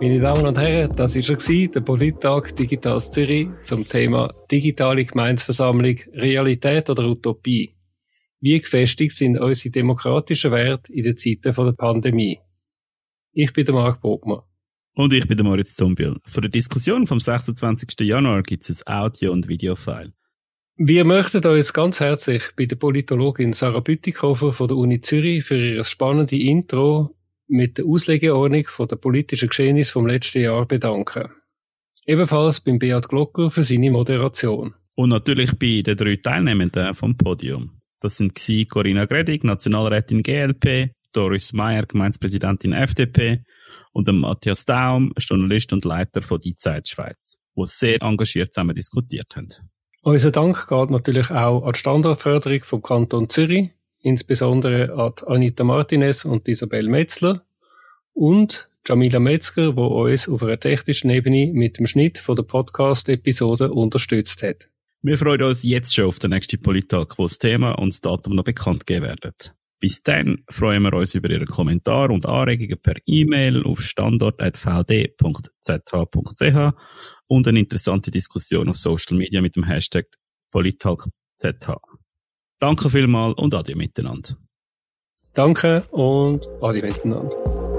Meine Damen und Herren, das war er, der Polittag Digitales Zürich zum Thema digitale Gemeinsversammlung, Realität oder Utopie. Wie gefestigt sind unsere demokratischen Werte in den Zeiten der Pandemie? Ich bin der Marc Bogmann. Und ich bin der Moritz Zumbiel. Für die Diskussion vom 26. Januar gibt es ein Audio- und Videofile. Wir möchten uns ganz herzlich bei der Politologin Sarah Bütikofer von der Uni Zürich für ihr spannende Intro mit der Auslegeordnung von der politischen Geschehnis vom letzten Jahr bedanken. Ebenfalls beim Beat Glocker für seine Moderation. Und natürlich bei den drei Teilnehmenden vom Podium. Das sind Corinna Gredig, Nationalrätin GLP, Doris Meyer, Gemeindepräsidentin FDP und Matthias Daum, Journalist und Leiter von Die Zeit Schweiz, die sehr engagiert zusammen diskutiert haben. Unser Dank geht natürlich auch an die Standortförderung vom Kanton Zürich, insbesondere an Anita Martinez und Isabel Metzler und Jamila Metzger, wo uns auf einer technischen Ebene mit dem Schnitt von der Podcast-Episode unterstützt hat. Wir freuen uns jetzt schon auf den nächsten Polittag, wo das Thema und das Datum noch bekannt geben werden. Bis dann freuen wir uns über Ihre Kommentare und Anregungen per E-Mail auf standort.vd.zh.ch und eine interessante Diskussion auf Social Media mit dem Hashtag PolittalkZH. Danke vielmals und Adi miteinander. Danke und Adi miteinander.